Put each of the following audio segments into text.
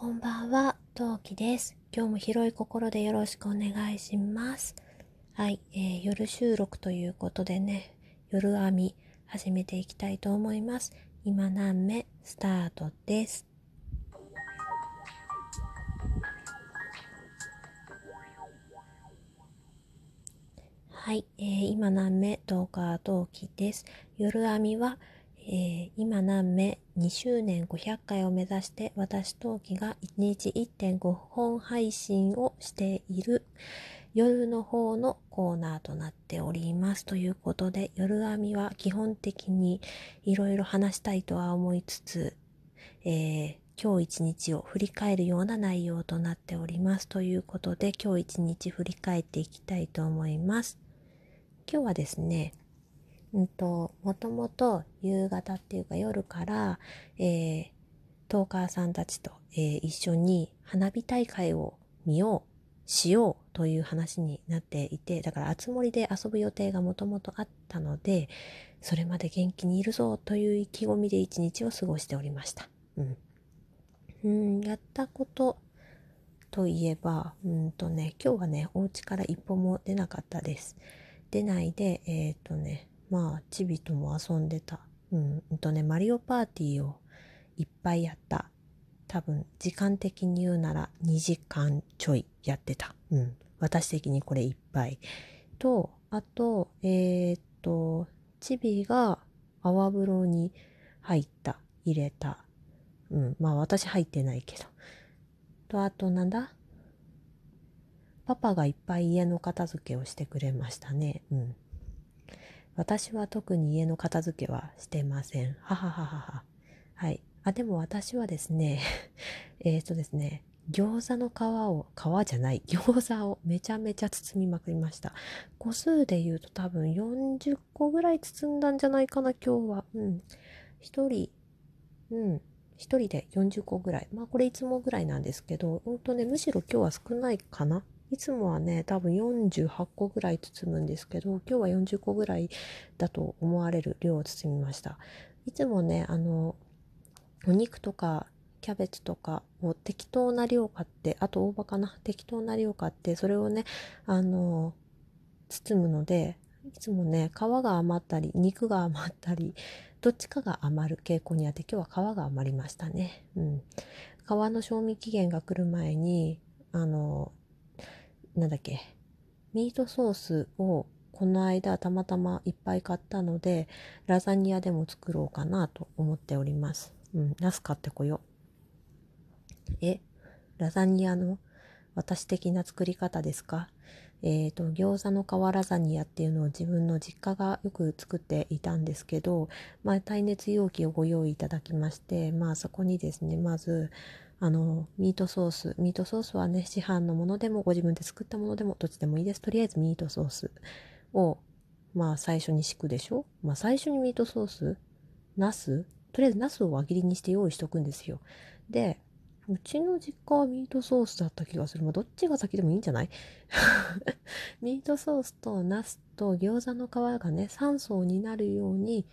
こんばんは、トウキです。今日も広い心でよろしくお願いします。はい、えー、夜収録ということでね、夜編み始めていきたいと思います。今何目スタートです。はい、えー、今何目トーカートウキです。夜編みはえー、今何目2周年500回を目指して私陶器が1日1.5本配信をしている夜の方のコーナーとなっております。ということで夜編みは基本的にいろいろ話したいとは思いつつ、えー、今日一日を振り返るような内容となっております。ということで今日一日振り返っていきたいと思います。今日はですね、うんと、もともと夕方っていうか夜から、えー、トーカーさんたちと、えー、一緒に花火大会を見よう、しようという話になっていて、だから、あつ森で遊ぶ予定がもともとあったので、それまで元気にいるぞという意気込みで一日を過ごしておりました。うん。うん、やったことといえば、うんとね、今日はね、お家から一歩も出なかったです。出ないで、えっ、ー、とね、まあ、チビとも遊んでた。うん、とね、マリオパーティーをいっぱいやった。多分、時間的に言うなら2時間ちょいやってた。うん。私的にこれいっぱい。と、あと、えー、っと、チビが泡風呂に入った、入れた。うん。まあ私入ってないけど。と、あとなんだ？パパがいっぱい家の片付けをしてくれましたね。うん。私は特に家の片付けはしてません。ははははは。はい。あ、でも私はですね、えっとですね、餃子の皮を、皮じゃない、餃子をめちゃめちゃ包みまくりました。個数で言うと多分40個ぐらい包んだんじゃないかな、今日は。うん。一人、うん。一人で40個ぐらい。まあこれいつもぐらいなんですけど、ほんとね、むしろ今日は少ないかな。いつもはね、多分48個ぐらい包むんですけど、今日は40個ぐらいだと思われる量を包みました。いつもね、あの、お肉とかキャベツとかを適当な量買って、あと大葉かな、適当な量買って、それをね、あの、包むので、いつもね、皮が余ったり、肉が余ったり、どっちかが余る傾向にあって、今日は皮が余りましたね。うん。皮の賞味期限が来る前に、あの、なんだっけ、ミートソースをこの間たまたまいっぱい買ったので、ラザニアでも作ろうかなと思っております。うん、ナス買ってこよう。え、ラザニアの私的な作り方ですか？えっ、ー、と、餃子の皮ラザニアっていうのを自分の実家がよく作っていたんですけど、まあ、耐熱容器をご用意いただきまして、まあ、そこにですね、まず、あの、ミートソース。ミートソースはね、市販のものでも、ご自分で作ったものでも、どっちでもいいです。とりあえずミートソースを、まあ最初に敷くでしょ？まあ最初にミートソースナス？とりあえずナスを輪切りにして用意しとくんですよ。で、うちの実家はミートソースだった気がする。まあ、どっちが先でもいいんじゃない？ミートソースとナスと餃子の皮がね、3層になるように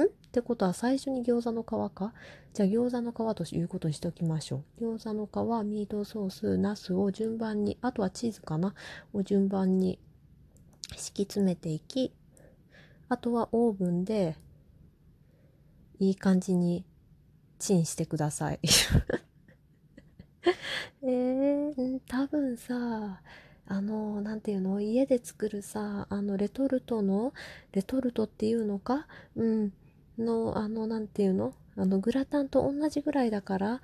ん？ってことは最初に餃子の皮か？じゃあ餃子の皮ということにしておきましょう。餃子の皮、ミートソース、ナスを順番に、あとはチーズかな？を順番に敷き詰めていき、あとはオーブンでいい感じにチンしてください。えー、多分さ、あの、なんていうの？家で作るさ、あの、レトルトの、レトルトっていうのか？うん。の、あの、なんていうの？あの、グラタンと同じぐらいだから、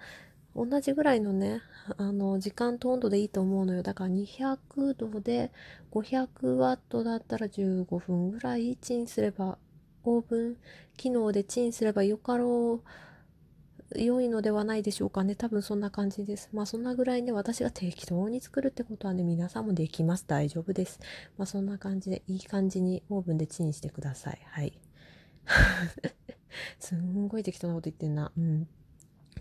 同じぐらいのね、あの、時間と温度でいいと思うのよ。だから200度で500ワットだったら15分ぐらいチンすれば、オーブン機能でチンすればよかろう、良いのではないでしょうかね。多分そんな感じです。まあそんなぐらいね、私が適当に作るってことはね、皆さんもできます。大丈夫です。まあそんな感じで、いい感じにオーブンでチンしてください。はい。すんごい適当なこと言ってんな。うん。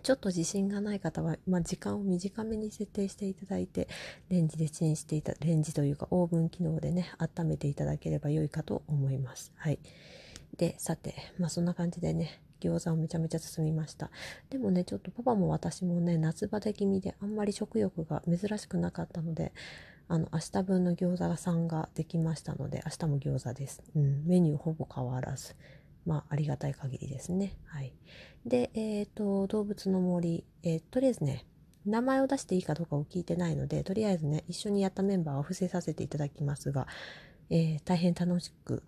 ちょっと自信がない方は、まあ、時間を短めに設定していただいて、レンジでチンしていた、レンジというかオーブン機能でね、温めていただければ良いかと思います。はい。で、さて、まあそんな感じでね、餃子をめちゃめちゃ包みましたでもねちょっとパパも私もね夏バテ気味であんまり食欲が珍しくなかったのであの明日分の餃子が3ができましたので明日も餃子です、うん、メニューほぼ変わらずまあありがたい限りですね。はい。でえっ、ー、と動物の森、えー、とりあえずね名前を出していいかどうかを聞いてないのでとりあえずね一緒にやったメンバーを伏せさせていただきますが、えー、大変楽しく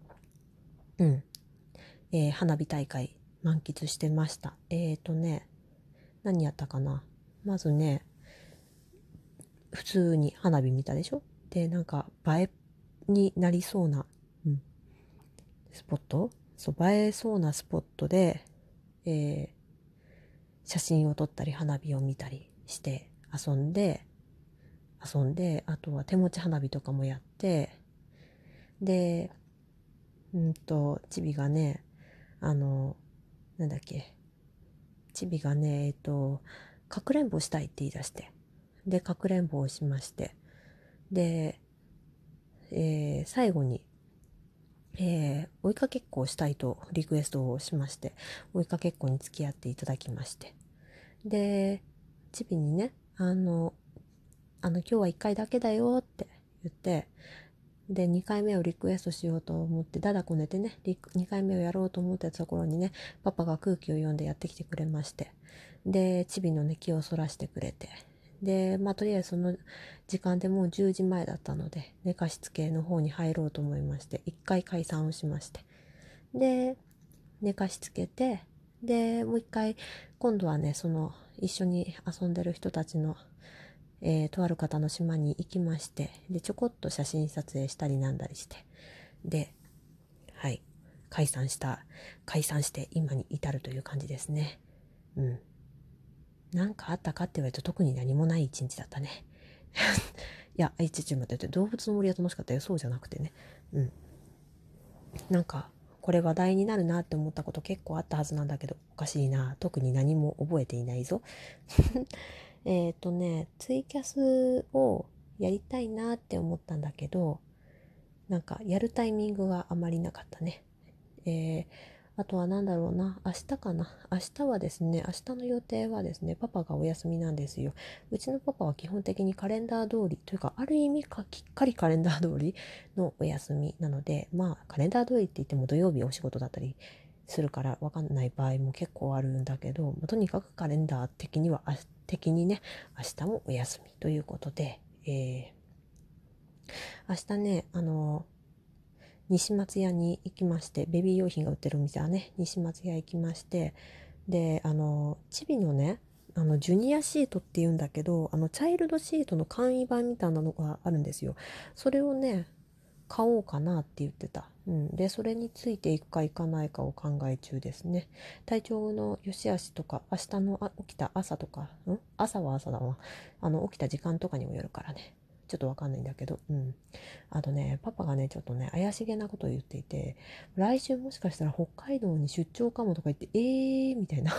うん、えー、花火大会満喫してました。えっ、ー、とね何やったかな。まずね普通に花火見たでしょ？でなんか映えになりそうな、うん、スポット？そう映えそうなスポットで、えー、写真を撮ったり花火を見たりして遊んで遊んであとは手持ち花火とかもやってでうんとチビがねあのなんだっけチビがねえっとかくれんぼしたいって言い出してで、かくれんぼをしまして、で、えー、最後に、えー、追いかけっこをしたいとリクエストをしまして、追いかけっこに付き合っていただきまして、で、チビにね、あの、あの、今日は1回だけだよって言って、で、2回目をリクエストしようと思って、だだこねてね、2回目をやろうと思ってたところにね、パパが空気を読んでやってきてくれまして、で、チビのね、気をそらしてくれて、で、まあ、とりあえずその時間でもう10時前だったので、寝かしつけの方に入ろうと思いまして、一回解散をしまして。で、寝かしつけて、で、もう一回、今度はね、その、一緒に遊んでる人たちの、えー、とある方の島に行きまして、で、ちょこっと写真撮影したりなんだりして、で、はい、解散した、解散して今に至るという感じですね。うん。何かあったかって言われると特に何もない一日だったね。いや、いちち待って、動物の森は楽しかったよ。そうじゃなくてね。うん。なんか、これ話題になるなって思ったこと結構あったはずなんだけど、おかしいな。特に何も覚えていないぞ。えっとね、ツイキャスをやりたいなって思ったんだけど、なんかやるタイミングがあまりなかったね。えーあとは何だろうな、明日かな。明日はですね、明日の予定はですね、パパがお休みなんですよ。うちのパパは基本的にカレンダー通り、というか、ある意味かきっかりカレンダー通りのお休みなので、まあ、カレンダー通りって言っても土曜日お仕事だったりするから分かんない場合も結構あるんだけど、まあ、とにかくカレンダー的には、的にね、明日もお休みということで、えー、明日ね、あの西松屋に行きましてベビー用品が売ってるお店はね西松屋行きましてであのチビのねあのジュニアシートっていうんだけどあのチャイルドシートの簡易版みたいなのがあるんですよ。それをね買おうかなって言ってた、うん、でそれについていくか行かないかを考え中ですね。体調の良し悪しとか明日の起きた朝とかん？朝は朝だわ。あの起きた時間とかにもよるからね。ちょっとわかんないんだけど、うん。あとね、パパがね、ちょっとね、怪しげなことを言っていて、来週もしかしたら北海道に出張かもとか言って、えーみたいな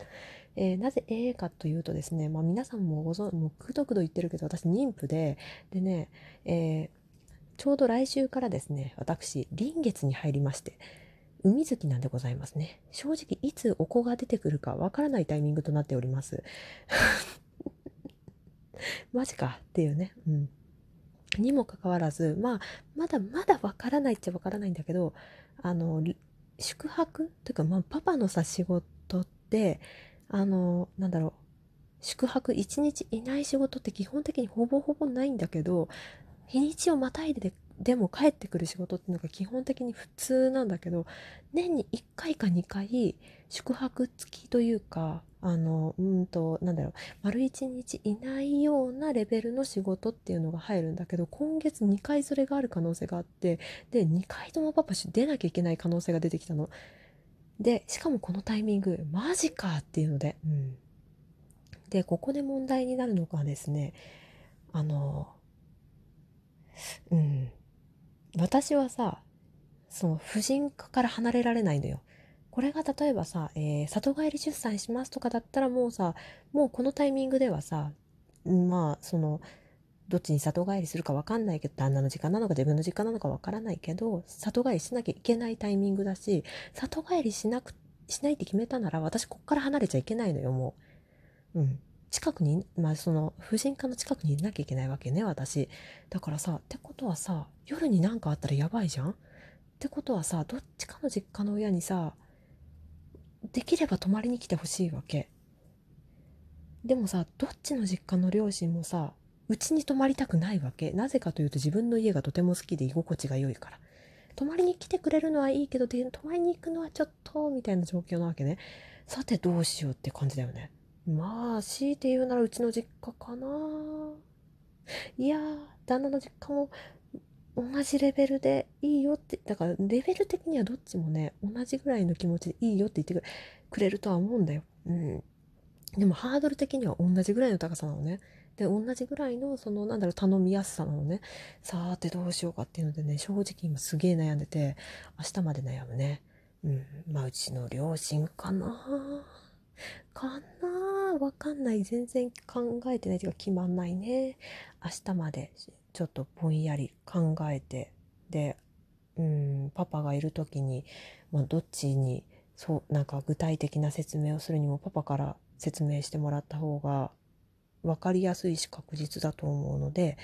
えー、なぜえーかというとですね、まあ皆さんもご存もうくどくど言ってるけど、私妊婦で、でね、えー、ちょうど来週からですね、私、臨月に入りまして、海月なんでございますね。正直、いつお子が出てくるかわからないタイミングとなっております。マジかっていうね。うん。にもかかわらず、まあ、まだまだわからないっちゃわからないんだけど、あの、宿泊？というか、まあ、パパのさ、仕事って、あの、なんだろう、宿泊一日いない仕事って基本的にほぼほぼないんだけど、日にちをまたいででも帰ってくる仕事っていうのが基本的に普通なんだけど年に1回か2回宿泊付きというかあのうんとなんだろう丸1日いないようなレベルの仕事っていうのが入るんだけど今月2回それがある可能性があってで2回ともパパ出なきゃいけない可能性が出てきたの。でしかもこのタイミングマジかっていうので、うん、でここで問題になるのがですねあのうん私はさその婦人科から離れられないのよ。これが例えばさ、えー、里帰り出産しますとかだったらもうさもうこのタイミングではさまあそのどっちに里帰りするか分かんないけど旦那の時間なのか自分の時間なのか分からないけど里帰りしなきゃいけないタイミングだし里帰りしなくしないって決めたなら、私こっから離れちゃいけないのよ、もう。うん。近くに、まあその、婦人科の近くにいなきゃいけないわけね、私。だからさ、ってことはさ、夜になんかあったらやばいじゃん？ってことはさ、どっちかの実家の親にさ、できれば泊まりに来てほしいわけ。でもさ、どっちの実家の両親もさ、うちに泊まりたくないわけ。なぜかというと自分の家がとても好きで居心地が良いから。泊まりに来てくれるのはいいけど、泊まりに行くのはちょっと、みたいな状況なわけね。さてどうしようって感じだよね。まあ、強いて言うならうちの実家かな。いや、旦那の実家も同じレベルでいいよって、だからレベル的にはどっちもね、同じぐらいの気持ちでいいよって言ってくれるとは思うんだよ。うん。でもハードル的には同じぐらいの高さなのね。で、同じぐらいの、その、なんだろう、頼みやすさなのね。さーてどうしようかっていうのでね、正直今すげえ悩んでて、明日まで悩むね。うん。まあ、うちの両親かなかなわかんない。全然考えてないというか決まんないね。明日までちょっとぼんやり考えて、で、うん、パパがいる時に、まあ、どっちに、そう、なんか具体的な説明をするにもパパから説明してもらった方が分かりやすいし確実だと思うので、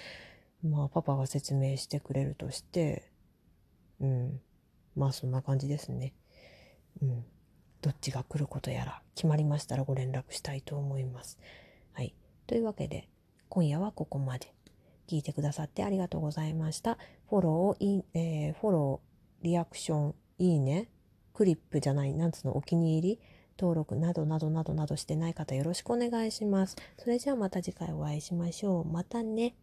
まあ、パパが説明してくれるとして、うん、まあ、そんな感じですね。うん。どっちが来ることやら決まりましたらご連絡したいと思います。はい。というわけで、今夜はここまで。聞いてくださってありがとうございました。フォロー、えー、フォロー、リアクション、いいね、クリップじゃない、なんつうの、お気に入り、登録などなどなどなどしてない方よろしくお願いします。それじゃあまた次回お会いしましょう。またね。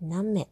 何名？